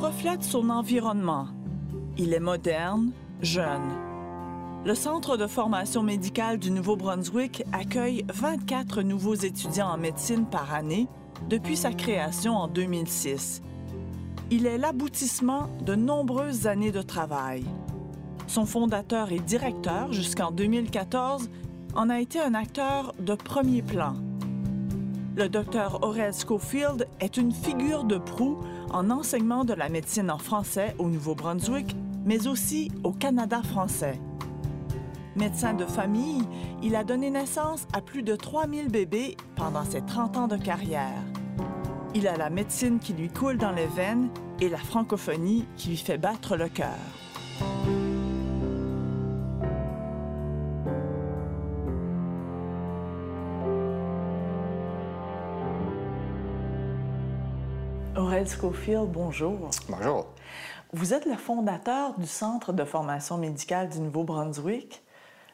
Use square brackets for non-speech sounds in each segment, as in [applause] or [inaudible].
reflète son environnement. Il est moderne, jeune. Le Centre de formation médicale du Nouveau-Brunswick accueille 24 nouveaux étudiants en médecine par année depuis sa création en 2006. Il est l'aboutissement de nombreuses années de travail. Son fondateur et directeur jusqu'en 2014 en a été un acteur de premier plan. Le docteur Aurel Schofield est une figure de proue en enseignement de la médecine en français au Nouveau-Brunswick, mais aussi au Canada français. Médecin de famille, il a donné naissance à plus de 3000 bébés pendant ses 30 ans de carrière. Il a la médecine qui lui coule dans les veines et la francophonie qui lui fait battre le cœur. Aurel Schofield, bonjour. Bonjour. Vous êtes le fondateur du Centre de formation médicale du Nouveau-Brunswick.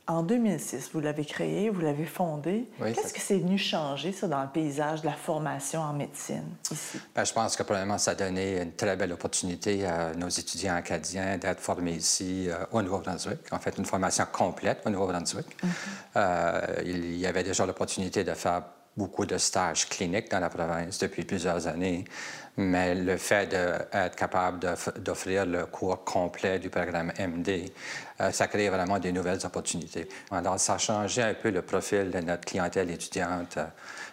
En 2006, vous l'avez créé, vous l'avez fondé. Qu'est-ce que c'est venu changer, ça, dans le paysage de la formation en médecine ici? Bien, je pense que, probablement, ça a donné une très belle opportunité à nos étudiants acadiens d'être formés ici euh, au Nouveau-Brunswick. En fait, une formation complète au Nouveau-Brunswick. Mm-hmm. Euh, il y avait déjà l'opportunité de faire beaucoup de stages cliniques dans la province depuis plusieurs années, mais le fait d'être capable d'offrir le cours complet du programme MD, euh, ça crée vraiment des nouvelles opportunités. Alors, ça a changé un peu le profil de notre clientèle étudiante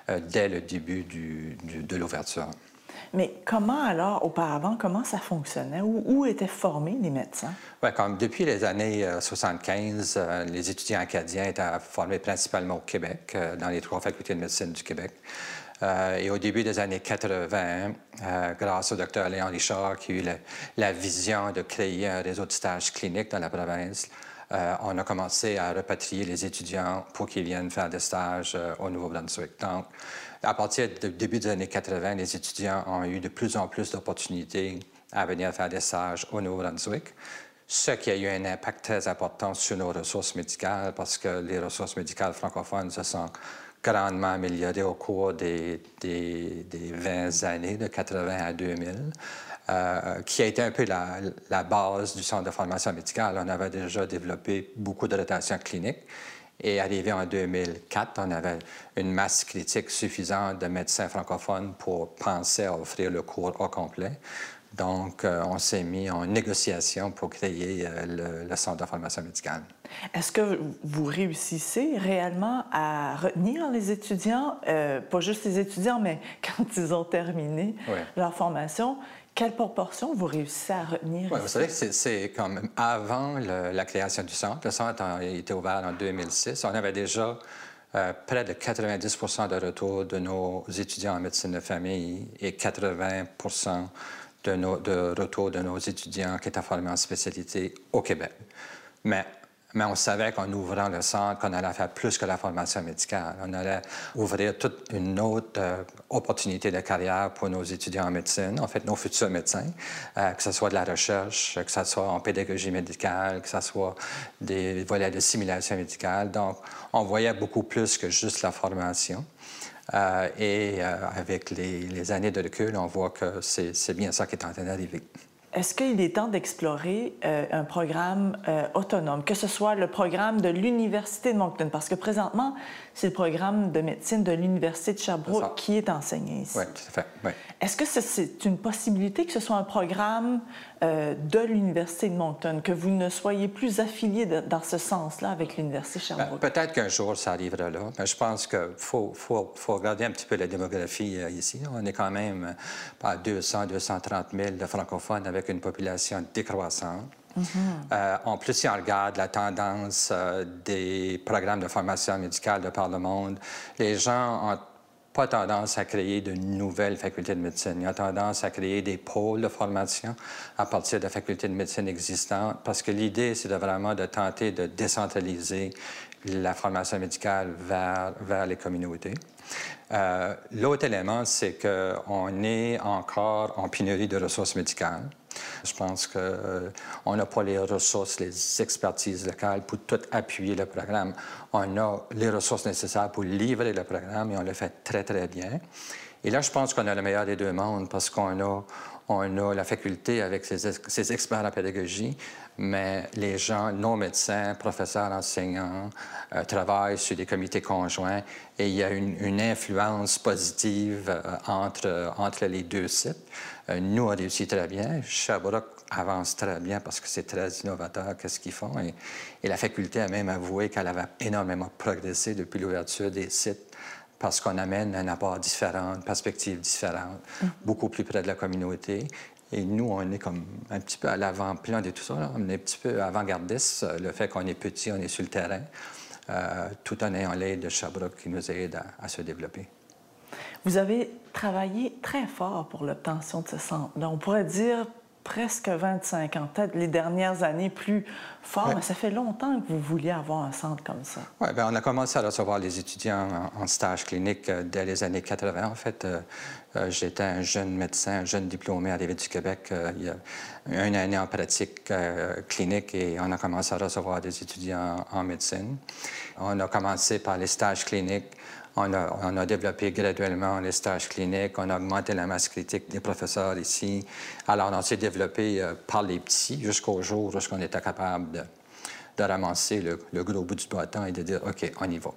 euh, dès le début de l'ouverture. Mais comment alors, auparavant, comment ça fonctionnait? Où, étaient formés les médecins? Oui, comme depuis les années 75, euh, euh, les étudiants acadiens étaient formés principalement au Québec, euh, dans les trois facultés de médecine du Québec. Et au début des années 80, grâce au docteur Léon Richard, qui a eu la, vision de créer un réseau de stages cliniques dans la province, on a commencé à repatrier les étudiants pour qu'ils viennent faire des stages au Nouveau-Brunswick. Donc, à partir du début des années 80, les étudiants ont eu de plus en plus d'opportunités à venir faire des stages au Nouveau-Brunswick, ce qui a eu un impact très important sur nos ressources médicales parce que les ressources médicales francophones se sont grandement améliorées au cours des, des, 20 années, de 80 à 2000. Euh, qui a été un peu la, la, base du centre de formation médicale. On avait déjà développé beaucoup de rotations cliniques et arrivé en 2004, on avait une masse critique suffisante de médecins francophones pour penser à offrir le cours au complet. Donc, euh, on s'est mis en négociation pour créer euh, le, Centre de formation médicale. Est-ce que vous réussissez réellement à retenir les étudiants, euh, pas juste les étudiants, mais [laughs] quand ils ont terminé leur formation? Quelle proportion vous réussissez à retenir? Oui, vous savez que c'est comme avant la création du centre. Le centre a été ouvert en 2006. On avait déjà euh, près de 90 de retour de nos étudiants en médecine de famille et 80 de, retour de nos étudiants qui étaient formés en spécialité au Québec. Mais mais on savait qu'en ouvrant le centre, qu'on allait faire plus que la formation médicale. On allait ouvrir toute une autre euh, opportunité de carrière pour nos étudiants en médecine, en fait, nos futurs médecins, euh, que ce soit de la recherche, que ce soit en pédagogie médicale, que ce soit des volets de simulation médicale. Donc, on voyait beaucoup plus que juste la formation. Euh, et avec les, les années de recul, on voit que c'est bien ça qui est en train d'arriver. Est-ce qu'il est temps d'explorer euh, un programme euh, autonome, que ce soit le programme de l'Université de Moncton? Parce que présentement, c'est le programme de médecine de l'Université de Sherbrooke qui est enseigné ici. Oui, tout à fait. Oui. Est-ce que c'est une possibilité que ce soit un programme euh, de l'Université de Moncton, que vous ne soyez plus affilié dans ce sens-là avec l'Université de Sherbrooke? Ben, peut-être qu'un jour, ça arrivera là. Mais je pense qu'il faut, faut, faut, regarder un petit peu la démographie ici. On est quand même à 200, 230 000 de francophones avec une population décroissante. Euh, en plus, si on regarde la tendance euh, des programmes de formation médicale de par le monde, les gens ont pas tendance à créer de nouvelles facultés de médecine. Ils ont tendance à créer des pôles de formation à partir de facultés de médecine existantes parce que l'idée, c'est vraiment de tenter de décentraliser la formation médicale vers, vers les communautés. Euh, l'autre élément, c'est qu'on est encore en pénurie de ressources médicales. Je pense qu'on euh, n'a pas les ressources, les expertises locales pour tout appuyer le programme. On a les ressources nécessaires pour livrer le programme et on le fait très, très bien. Et là, je pense qu'on a le meilleur des deux mondes parce qu'on a, on a la faculté avec ses, experts en pédagogie, mais les gens, nos médecins, professeurs, enseignants, euh, travaillent sur des comités conjoints et il y a une, influence positive euh, entre, entre les deux sites. Euh, nous, on réussit très bien. Sherbrooke avance très bien parce que c'est très innovateur, qu'est-ce qu'ils font. Et, et, la faculté a même avoué qu'elle avait énormément progressé depuis l'ouverture des sites parce qu'on amène un apport différent, une perspective différente, mm. beaucoup plus près de la communauté. Et nous, on est comme un petit peu à l'avant-plan de tout ça. On est un petit peu avant-gardiste, le fait qu'on est petit, on est sur le terrain, euh, tout en ayant l'aide de Sherbrooke qui nous aide à, se développer. Vous avez travaillé très fort pour l'obtention de ce centre. On pourrait dire presque 25 ans, peut-être les dernières années plus fort, mais ça fait longtemps que vous vouliez avoir un centre comme ça. Oui, bien, on a commencé à recevoir les étudiants en, stage clinique euh, dès les années 80. En fait, euh, euh, j'étais un jeune médecin, un jeune diplômé à l'Évêque du Québec il y a une année en pratique clinique et on a commencé à recevoir des étudiants en médecine. On a commencé par les stages cliniques on a, développé graduellement les stages cliniques, on a augmenté la masse critique des professeurs ici. Alors, on s'est développé euh, par les petits jusqu'au jour où on était capable de, ramasser le, le, gros bout du bâton et de dire OK, on y va.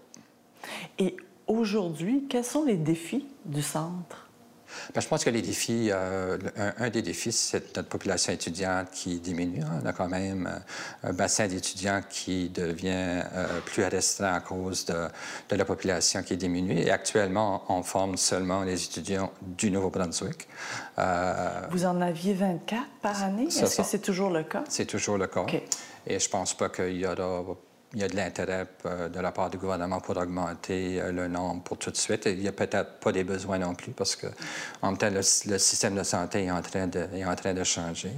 Et aujourd'hui, quels sont les défis du centre? Bien, je pense que les défis, euh, un, des défis, c'est notre population étudiante qui diminue. On a quand même euh, un bassin d'étudiants qui devient euh, plus restreint à cause de, la population qui diminue. Et actuellement, on forme seulement les étudiants du Nouveau-Brunswick. Vous en aviez 24 par année? Est-ce que c'est toujours le cas? C'est toujours le cas. Et je pense pas qu'il y aura il y a de l'intérêt euh, de la part du gouvernement pour augmenter euh, le nombre pour tout de suite. il n'y a peut-être pas des besoins non plus parce que, en même temps, le, système de santé est en train de, est en train de changer.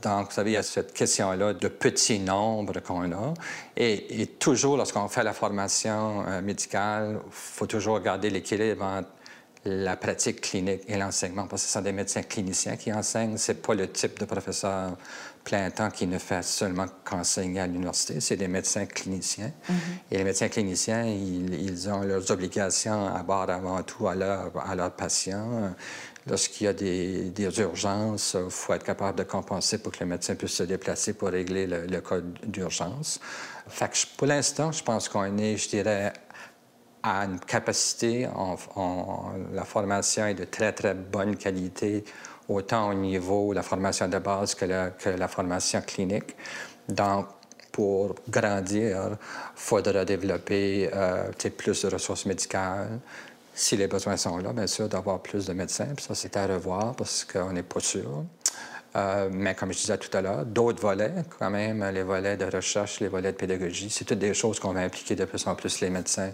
Donc, vous savez, il y a cette question-là de petit nombre qu'on a. Et, toujours, lorsqu'on fait la formation euh, médicale, il faut toujours garder l'équilibre entre la pratique clinique et l'enseignement, parce que ce sont des médecins cliniciens qui enseignent. Ce n'est pas le type de professeur plein temps qui ne fait seulement qu'enseigner à l'université, c'est des médecins cliniciens. Mm-hmm. Et les médecins cliniciens, ils, ont leurs obligations à bord avant tout à, à leurs patients. Lorsqu'il y a des, urgences, il faut être capable de compenser pour que le médecin puisse se déplacer pour régler le, cas d'urgence. Fait que pour l'instant, je pense qu'on est, je dirais, à une capacité, la formation est de très, très bonne qualité autant au niveau de la formation de base que la, formation clinique. Donc, pour grandir, il faudra développer euh, plus de ressources médicales. Si les besoins sont là, bien sûr, d'avoir plus de médecins. Puis ça, c'est à revoir parce qu'on n'est pas sûr. Euh, mais comme je disais tout à l'heure, d'autres volets, quand même, les volets de recherche, les volets de pédagogie, c'est toutes des choses qu'on va impliquer de plus en plus les médecins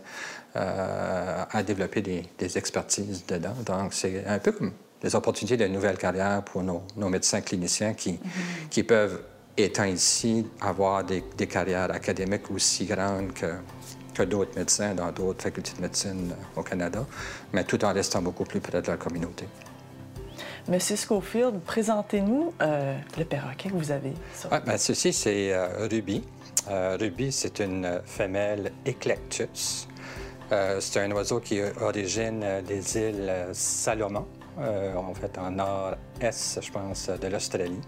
euh, à développer des, des, expertises dedans. Donc, c'est un peu comme des opportunités de nouvelles carrières pour nos, médecins cliniciens qui, mhm. qui peuvent, étant ici, avoir des, carrières académiques aussi grandes que, que d'autres médecins dans d'autres facultés de médecine au Canada, mais tout en restant beaucoup plus près de la communauté. Monsieur Schofield, présentez-nous euh, le perroquet que vous avez. Ah, ben, ceci, c'est euh, Ruby. Euh, Ruby, c'est une femelle Eclectus. c'est un oiseau qui origine des îles Salomon. En fait en nord-est, je pense, de l'Australie.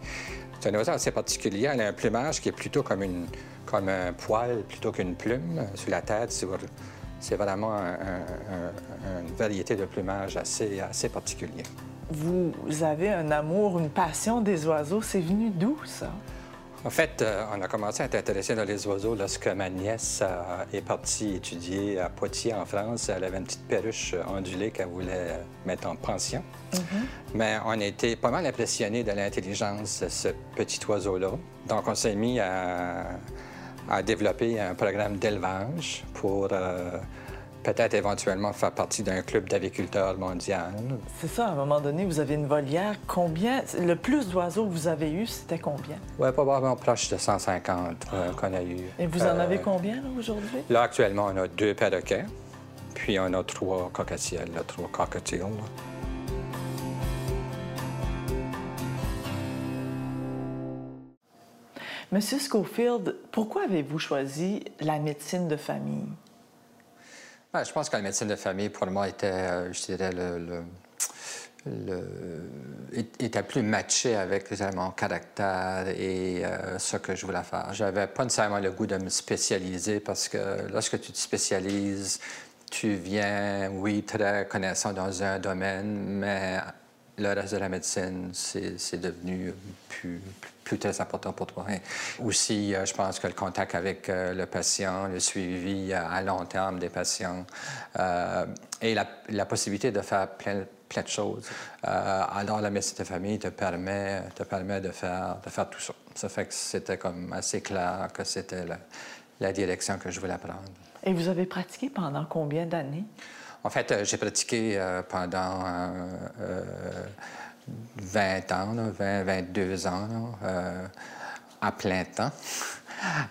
C'est un oiseau assez particulier. Elle a un plumage qui est plutôt comme, un poil plutôt qu'une plume sur la tête. C'est vraiment une variété de plumage assez, assez particulier. Vous avez un amour, une passion des oiseaux. C'est venu d'où, ça? En fait, euh, on a commencé à être intéressé dans les oiseaux lorsque ma nièce euh, est partie étudier à Poitiers, en France. Elle avait une petite perruche ondulée qu'elle voulait mettre en pension. Mm-hmm. Mais on a été pas mal impressionnés de l'intelligence de ce petit oiseau-là. Donc, on s'est mis à, développer un programme d'élevage pour... Euh, peut-être éventuellement faire partie d'un club d'aviculteurs mondial. C'est ça, à un moment donné, vous avez une volière. Combien, le plus d'oiseaux que vous avez eu, c'était combien? Oui, probablement proche de 150 euh, qu'on a eu. Et vous en euh, avez combien, aujourd'hui? Là, actuellement, on a deux perroquets, puis on a trois cocotiels, trois cockatiels. Monsieur Schofield, pourquoi avez-vous choisi la médecine de famille? Je pense que la médecine de famille, pour moi, était, euh, je dirais, était plus matché avec mon caractère et ce que je voulais faire. J'avais pas nécessairement le goût de me spécialiser parce que lorsque tu te spécialises, tu viens, oui, très connaissant dans un domaine, mais le reste de la médecine, c'est devenu plus, très important pour toi. aussi, euh, je pense que le contact avec euh, le patient, le suivi à long terme des patients euh, et la, possibilité de faire plein, de choses. alors, la médecine de famille te permet, de, faire, tout ça. Ça fait que c'était comme assez clair que c'était la direction que je voulais prendre. Et vous avez pratiqué pendant combien d'années? En fait, euh, j'ai pratiqué euh, pendant 20 euh, ans, 20, 22 ans, à plein temps.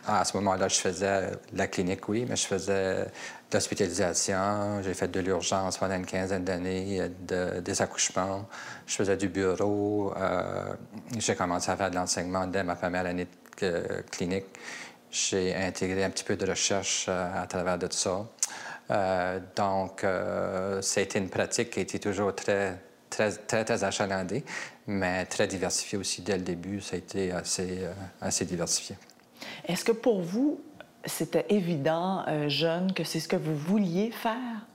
À ce moment-là, je faisais la clinique, oui, mais je faisais de l'hospitalisation, j'ai fait de l'urgence pendant une quinzaine d'années, des accouchements, je faisais du bureau. j'ai commencé à faire de l'enseignement dès ma première année de clinique. J'ai intégré un petit peu de recherche à travers de ça. Euh, donc, euh, été une pratique qui été toujours très, très, très, très achalandée, mais très diversifiée aussi dès le début. Ça a été assez, euh, assez diversifié. Est-ce que pour vous, c'était évident, jeune, que c'est ce que vous vouliez faire?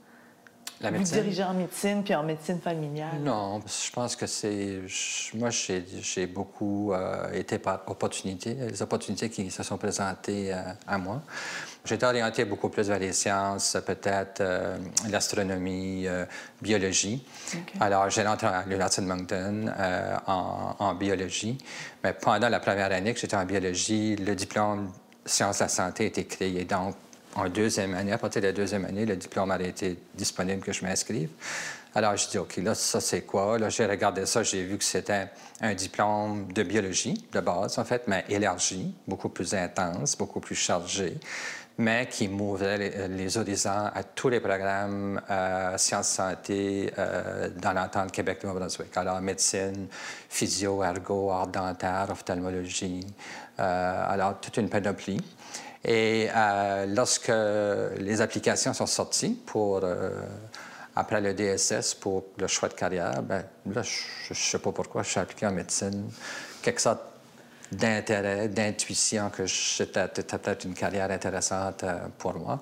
Vous dirigez en médecine puis en médecine familiale? Non, je pense que c'est. Moi, j'ai beaucoup euh, été par opportunités, les opportunités qui se sont présentées euh, à moi. J'étais orienté beaucoup plus vers les sciences, peut-être euh, l'astronomie, biologie. Alors, j'ai rentré à l'Université de Moncton en, en, biologie. Mais pendant la première année que j'étais en biologie, le diplôme sciences de la santé a été créé. Donc, en deuxième année, à partir de la deuxième année, le diplôme a été disponible que je m'inscrive. Alors, je dis, OK, là, ça, c'est quoi? Là, j'ai regardé ça, j'ai vu que c'était un diplôme de biologie, de base, en fait, mais élargi, beaucoup plus intense, beaucoup plus chargé, mais qui m'ouvrait les, horizons à tous les programmes euh, sciences santé euh, dans l'entente Québec-Nouveau-Brunswick. Alors, médecine, physio, ergo, art dentaire, ophtalmologie, euh, alors, toute une panoplie. Et euh, lorsque les applications sont sorties pour, euh, après le DSS pour le choix de carrière, ben, là, je ne sais pas pourquoi, je suis appliqué en médecine. Quelque sorte d'intérêt, d'intuition que c'était peut-être une carrière intéressante euh, pour moi.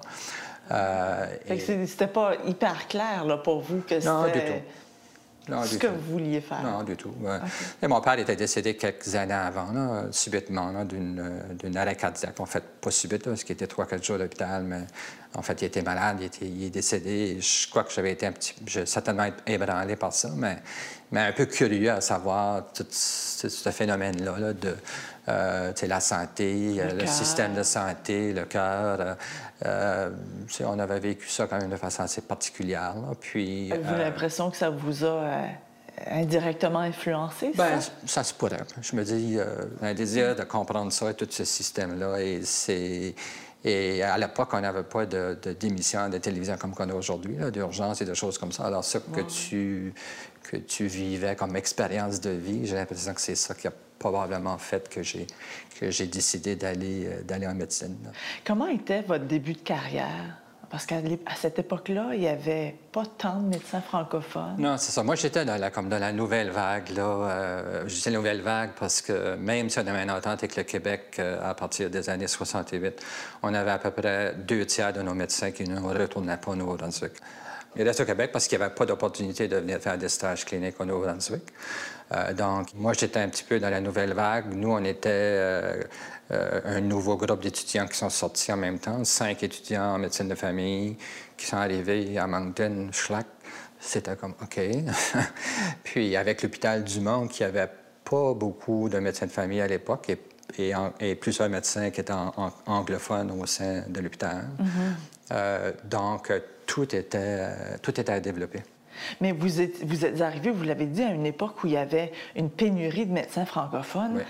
Euh, C'était pas hyper clair là, pour vous que c'était... Non, du tout ce que vous vouliez faire? Non, du tout. Et mon père était décédé quelques années avant, subitement, d'une arrêt cardiaque. En fait, pas subite, parce qu'il était trois, quatre jours à l'hôpital, mais en fait, il était malade, il, était, il est décédé. Je crois que j'avais été un petit peu, certainement ébranlé par ça, mais, mais un peu curieux à savoir tout, ce phénomène-là de euh, la santé, le, euh, système de santé, le cœur. Euh, euh on avait vécu ça quand même de façon assez particulière. Puis, Avez-vous l'impression que ça vous a indirectement influencé? Ça? Bien, ça se pourrait. Je me dis, un désir de comprendre ça et tout ce système-là. Et c'est et à l'époque, on n'avait pas de, d'émissions de télévision comme qu'on a aujourd'hui, d'urgence et de choses comme ça. Alors, ce que, tu, que tu vivais comme expérience de vie, j'ai l'impression que c'est ça qui a probablement fait que j'ai, que j'ai décidé d'aller, euh, d'aller en médecine. Comment était votre début de carrière? Parce qu'à cette époque-là, il n'y avait pas tant de médecins francophones. Non, c'est ça. Moi, j'étais dans la, comme dans la nouvelle vague. Là, euh, je dis nouvelle vague parce que même si on avait une entente avec le Québec euh, à partir des années 68, on avait à peu près deux tiers de nos médecins qui ne retournaient pas au Nouveau-Brunswick. Ils restaient au Québec parce qu'il n'y avait pas d'opportunité de venir faire des stages cliniques au Nouveau-Brunswick. Euh, donc, moi, j'étais un petit peu dans la nouvelle vague. Nous, on était euh, euh, un nouveau groupe d'étudiants qui sont sortis en même temps, cinq étudiants en médecine de famille qui sont arrivés à Moncton, Schlack. C'était comme OK. [laughs] Puis, avec l'hôpital du Monde, qui avait pas beaucoup de médecins de famille à l'époque et, et, plusieurs médecins qui étaient anglophones au sein de l'hôpital. Mm-hmm. donc, tout était, tout était à développer. Mais vous êtes, vous êtes arrivé, vous l'avez dit, à une époque où il y avait une pénurie de médecins francophones.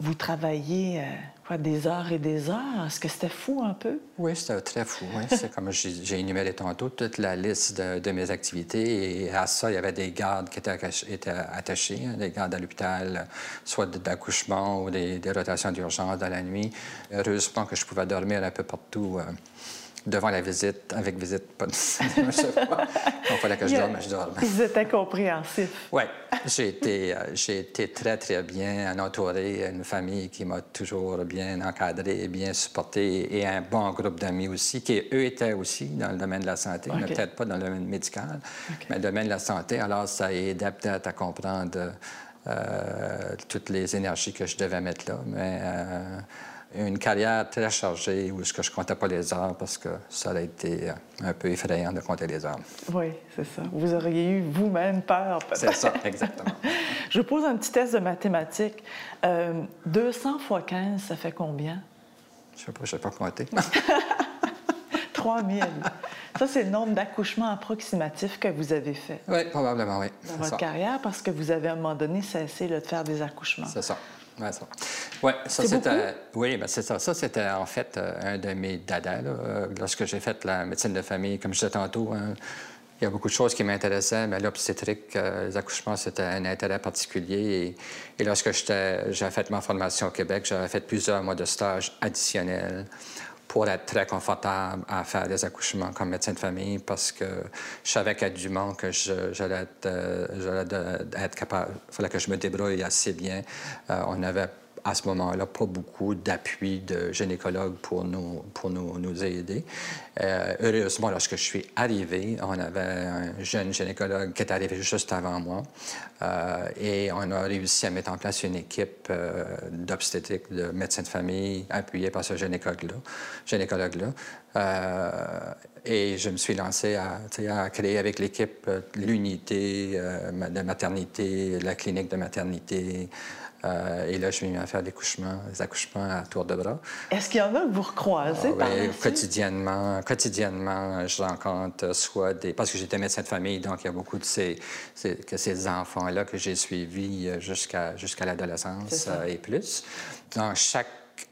Vous travailliez euh, quoi, des heures et des heures? Est-ce que c'était fou un peu? Oui, c'était très fou. [laughs] C'est comme j'ai énuméré tantôt toute la liste de, mes activités. Et à ça, il y avait des gardes qui étaient, attachés, hein, des gardes à l'hôpital, soit d'accouchement ou des, rotations d'urgence dans la nuit. Heureusement que je pouvais dormir un peu partout. Euh, devant la visite, avec visite, pas de... [laughs] je sais pas. Il fallait que je dorme, [laughs] je dorme. Ils étaient compréhensifs. Oui, j'ai été, euh, j'ai été très, très bien entouré, une famille qui m'a toujours bien encadré, bien supporté, et un bon groupe d'amis aussi, qui, eux, étaient aussi dans le domaine de la santé, mais peut-être pas dans le domaine médical, mais dans le domaine de la santé. Alors, ça a aidé peut-être à comprendre euh, toutes les énergies que je devais mettre là, mais... Euh, une carrière très chargée où je ne comptais pas les heures parce que ça aurait été un peu effrayant de compter les heures. Oui, c'est ça. Vous auriez eu vous-même peur, peut-être. C'est ça, exactement. [laughs] je vous pose un petit test de mathématiques. 200 fois 15, ça fait combien? Je ne sais pas, je ne sais pas compter. [laughs] 3000. Ça, c'est le nombre d'accouchements approximatifs que vous avez fait. Oui, probablement, oui. Dans votre carrière, parce que vous avez à un moment donné cessé de faire des accouchements. C'est ça. Ouais, ça. Ouais, ça c'était. Oui, ben c'est ça. Ça, c'était en fait euh, un de mes dadas. Euh, lorsque j'ai fait la médecine de famille, comme je disais tantôt, hein, il y a beaucoup de choses qui m'intéressaient, mais l'obstétrique, euh, les accouchements, c'était un intérêt particulier. Et, et lorsque j'ai fait ma formation au Québec, j'avais fait plusieurs mois de stage additionnels pour être très confortable à faire des accouchements comme médecin de famille parce que je savais qu'à Dumont que j'allais être, euh, être, capable, il fallait que je me débrouille assez bien. Euh, on avait à ce moment-là pas beaucoup d'appui de gynécologues pour nous, pour nous, nous aider. Euh, heureusement, lorsque je suis arrivé, on avait un jeune gynécologue qui est arrivé juste avant moi euh, et on a réussi à mettre en place une équipe euh, d'obstétrique, de médecins de famille, appuyée par ce gynécologue-là. Gynécologue et je me suis lancé à créer avec l'équipe l'unité de maternité, la clinique de maternité, euh, et là, je suis mis à faire des accouchements, des accouchements à tour de bras. Est-ce qu'il y en a que vous recroisez ah, oui, quotidiennement, quotidiennement, je rencontre soit des... Parce que j'étais médecin de famille, donc il y a beaucoup de ces, que ces enfants-là que j'ai suivis euh, jusqu'à jusqu'à l'adolescence euh, et plus. Dans chaque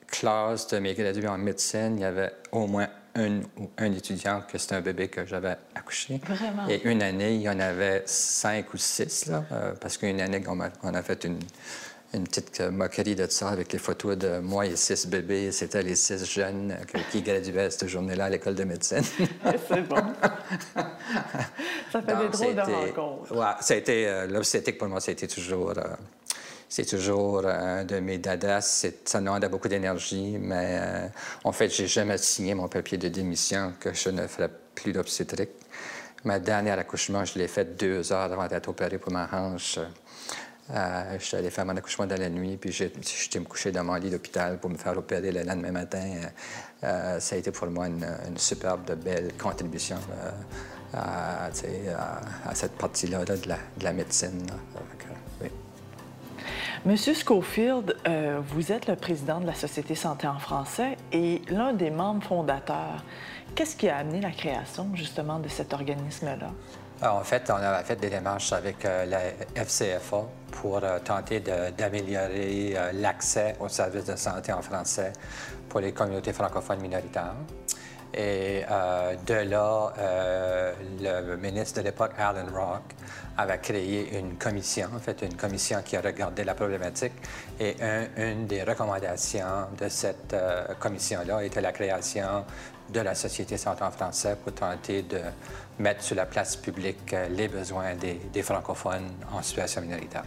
classe de mes gradués en médecine, il y avait au moins un, un étudiant que c'était un bébé que j'avais accouché. Vraiment? Et une année, il y en avait cinq ou six, là, parce qu'une année, on on a fait une une petite moquerie de ça avec les photos de moi et six bébés. C'était les six jeunes qui graduaient cette journée-là à l'école de médecine. [laughs] c'est bon. ça fait des drôles de rencontres. Ça a été, euh, l'obstétrique pour moi, c'était toujours, euh, c'est toujours un de mes dadas. Ça demandait beaucoup d'énergie, mais euh, en fait, j'ai jamais signé mon papier de démission que je ne ferais plus d'obstétrique. Ma dernière accouchement, je l'ai fait deux heures avant d'être opéré pour ma hanche. Euh, je suis allé faire mon accouchement dans la nuit, puis j'étais me coucher dans mon lit d'hôpital pour me faire opérer le lendemain matin. Euh, euh, ça a été pour moi une, superbe, de belle contribution à, cette partie-là de, la, médecine. Monsieur Schofield, vous êtes le président de la Société Santé en français et l'un des membres fondateurs. Qu'est-ce qui a amené la création justement de cet organisme-là? Ah, en fait, on a fait des démarches avec euh, la FCFA pour euh, tenter d'améliorer euh, l'accès aux services de santé en français pour les communautés francophones minoritaires. Et de là, le ministre de l'époque, Alan Rock, avait créé une commission, en fait, une commission qui a regardé la problématique. Et une des recommandations de cette commission-là était la création de la Société français pour tenter de mettre sur la place publique euh, les besoins des, francophones en situation minoritaire.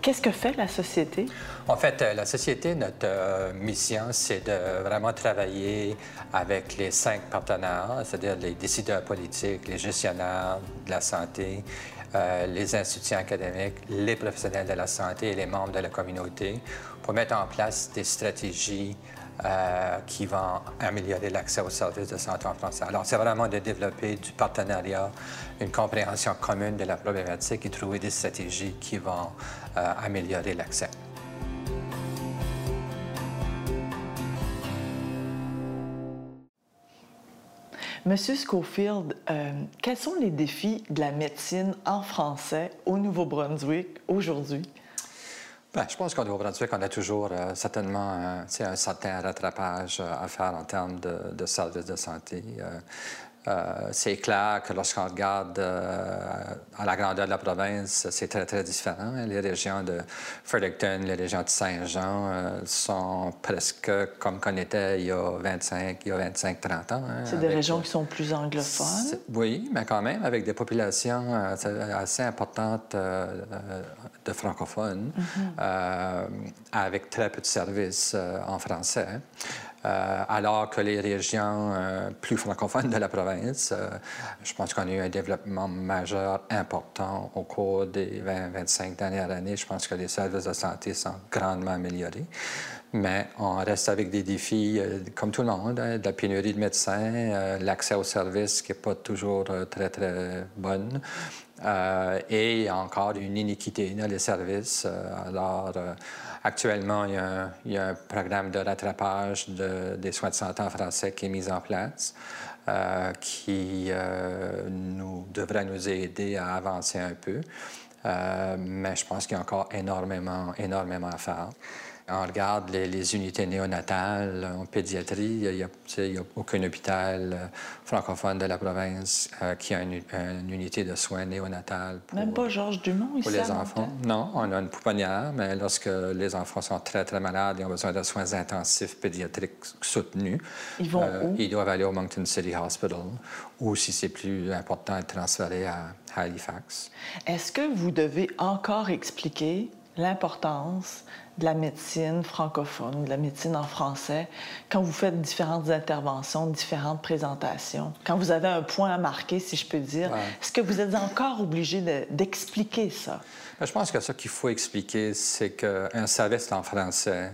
Qu'est-ce que fait la société? En fait, euh, la société, notre euh, mission, c'est de vraiment travailler avec les cinq partenaires, c'est-à-dire les décideurs politiques, les gestionnaires de la santé, les institutions académiques, les professionnels de la santé et les membres de la communauté pour mettre en place des stratégies euh, qui vont améliorer l'accès aux services de santé en français. Alors, c'est vraiment de développer du partenariat, une compréhension commune de la problématique et trouver des stratégies qui vont euh, améliorer l'accès. Monsieur Schofield, euh, quels sont les défis de la médecine en français au Nouveau-Brunswick aujourd'hui? Bien, je pense qu'au Nouveau-Brunswick, on a toujours euh, certainement un certain rattrapage euh, à faire en termes de, services de santé. Euh, c'est clair que lorsqu'on regarde euh, à la grandeur de la province, c'est très, très différent. Les régions de Fredericton, les régions de Saint-Jean euh, sont presque comme qu'on était il y a 25, il y a 25 30 ans. Hein, c'est des régions qui sont plus anglophones? Oui, mais quand même avec des populations assez importantes de francophones, mm-hmm. avec très peu de services en français. Euh, alors que les régions euh, plus francophones de la province, euh, je pense qu'on a eu un développement majeur important au cours des 20-25 dernières années. Je pense que les services de santé sont grandement améliorés. Mais on reste avec des défis, comme tout le monde, hein, de la pénurie de médecins, l'accès aux services qui n'est pas toujours très, très bonne. et encore une iniquité dans les services. alors, Actuellement, il y, a un, programme de rattrapage des soins de santé en français qui est mis en place, euh, qui euh, devrait nous aider à avancer un peu. Euh, mais je pense qu'il y a encore énormément, énormément à faire. On regarde les, unités néonatales en pédiatrie, il n'y a, aucun hôpital euh, francophone de la province euh, qui a une, unité de soins néonatales. Même pas Georges Dumont ici Pour les enfants. Non, on a une pouponnière, mais lorsque les enfants sont très, très malades et ont besoin de soins intensifs pédiatriques soutenus, ils, vont euh, où? ils doivent aller au Moncton City Hospital ou, si c'est plus important, être transférés à Halifax. Est-ce que vous devez encore expliquer l'importance de la médecine francophone, de la médecine en français, quand vous faites différentes interventions, différentes présentations, quand vous avez un point à marquer, si je peux dire, est-ce que vous êtes encore obligé d'expliquer ça? Ben, je pense que ce qu'il faut expliquer, c'est qu'un service en français,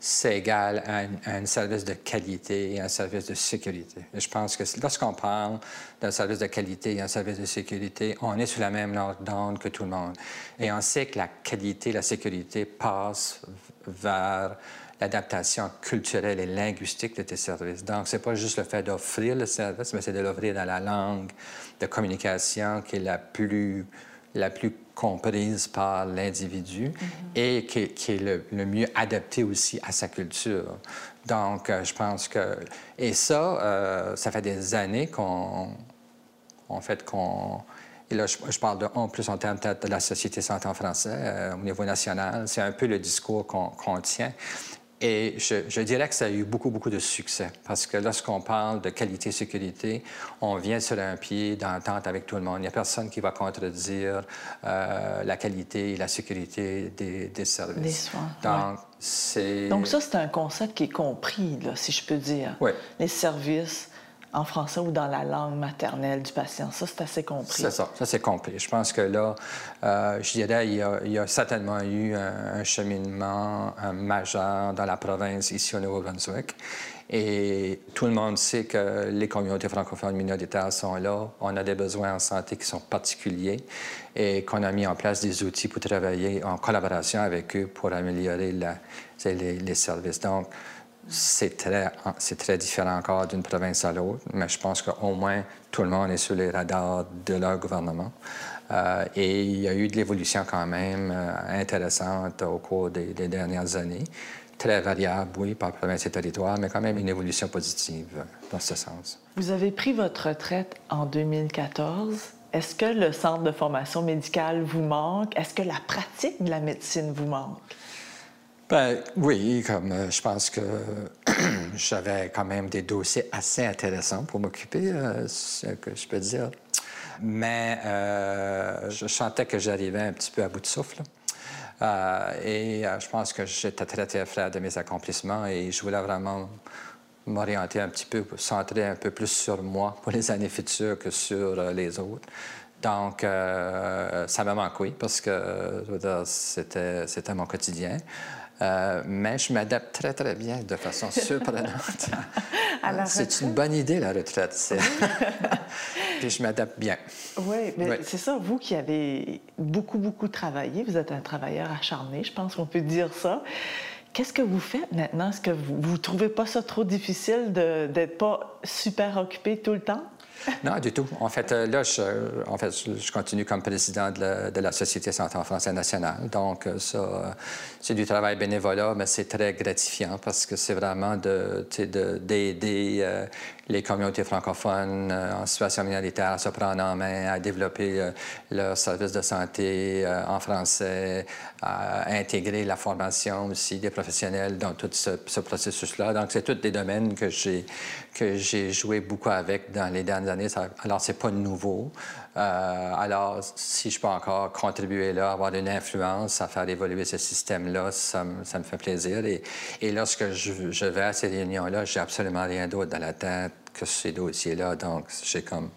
c'est égal à un, service de qualité et un service de sécurité. Et je pense que lorsqu'on parle d'un service de qualité et un service de sécurité, on est sur la même ordre d'onde que tout le monde. Et on sait que la qualité, la sécurité passe vers l'adaptation culturelle et linguistique de tes services. Donc, c'est pas juste le fait d'offrir le service, mais c'est de l'offrir dans la langue de communication qui est la plus, la plus comprise par l'individu mm-hmm. et qui, est le, mieux adapté aussi à sa culture. Donc, euh, je pense que... Et ça, euh, ça fait des années qu'on... En fait, qu'on... Et là, je, parle de en plus en termes de la Société santé en français euh, au niveau national. C'est un peu le discours qu'on tient. Et je, dirais que ça a eu beaucoup, beaucoup de succès parce que lorsqu'on parle de qualité-sécurité, on vient sur un pied d'entente avec tout le monde. Il n'y a personne qui va contredire euh, la qualité et la sécurité des, services. Des soins. Donc, c'est... Donc ça, c'est un concept qui est compris, là, si je peux dire. Oui. Les services en français ou dans la langue maternelle du patient. Ça, c'est assez compris. C'est ça, ça c'est compris. Je pense que là, euh, je dirais, il y, a, certainement eu un, cheminement majeur dans la province ici au Nouveau-Brunswick. Et tout le monde sait que les communautés francophones minoritaires sont là. On a des besoins en santé qui sont particuliers et qu'on a mis en place des outils pour travailler en collaboration avec eux pour améliorer les, les services. Donc, c'est très, très différent encore d'une province à l'autre, mais je pense qu'au moins tout le monde est sur les radars de leur gouvernement. Euh, et il y a eu de l'évolution quand même euh, intéressante au cours des, dernières années. Très variable, oui, par province et territoire, mais quand même une évolution positive dans ce sens. Vous avez pris votre retraite en 2014. Est-ce que le centre de formation médicale vous manque? Est-ce que la pratique de la médecine vous manque? Ben, oui, comme euh, je pense que [clears throat] j'avais quand même des dossiers assez intéressants pour m'occuper, euh, ce que je peux dire. Mais euh, je sentais que j'arrivais un petit peu à bout de souffle. et je pense que j'étais très, très fier de mes accomplissements et je voulais vraiment m'orienter un petit peu, centrer un peu plus sur moi pour les années futures que sur les autres. Donc, ça me manque, oui, parce que c'était mon quotidien. Euh, mais je m'adapte très, très bien de façon surprenante. [laughs] c'est une bonne idée, la retraite. [laughs] Puis je m'adapte bien. Oui, mais c'est ça, vous qui avez beaucoup, beaucoup travaillé, vous êtes un travailleur acharné, je pense qu'on peut dire ça. Qu'est-ce que vous faites maintenant? Est-ce que vous ne trouvez pas ça trop difficile d'être pas super occupé tout le temps? [laughs] Non, du tout. En fait, euh, là, je, en fait, je continue comme président de la, Société Santé en français nationale. Donc, euh, ça, euh, c'est du travail bénévolat, mais c'est très gratifiant parce que c'est vraiment d'aider les communautés francophones en situation minoritaire à se prendre en main, à développer leur service de santé en français, à intégrer la formation aussi des professionnels dans tout ce, ce processus-là. Donc, c'est tous des domaines que j'ai que j'ai joué beaucoup avec dans les dernières années. Alors, c'est pas nouveau. Euh, alors, si je peux encore contribuer là, avoir une influence à faire évoluer ce système-là, ça, me fait plaisir. Et, lorsque je, vais à ces réunions-là, j'ai absolument rien d'autre dans la tête que ces dossiers-là. Donc, j'ai comme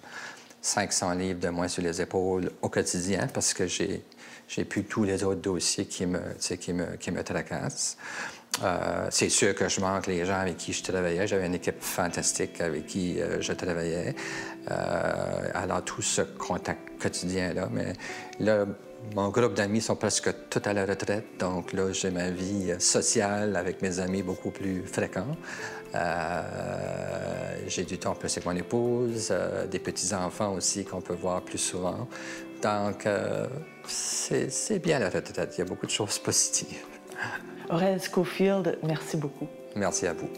500 livres de moins sur les épaules au quotidien parce que j'ai j'ai plus tous les autres dossiers qui me, qui me, qui me tracassent. Euh, c'est sûr que je manque les gens avec qui je travaillais. J'avais une équipe fantastique avec qui euh, je travaillais. Euh, alors, tout ce contact quotidien-là. Mais là, mon groupe d'amis sont presque tous à la retraite. Donc là, j'ai ma vie sociale avec mes amis beaucoup plus fréquent. j'ai du temps plus avec mon épouse, des petits-enfants aussi qu'on peut voir plus souvent. Donc, c'est bien la retraite. Il y a beaucoup de choses positives. [laughs] Aurel Schofield, merci beaucoup. Merci à vous.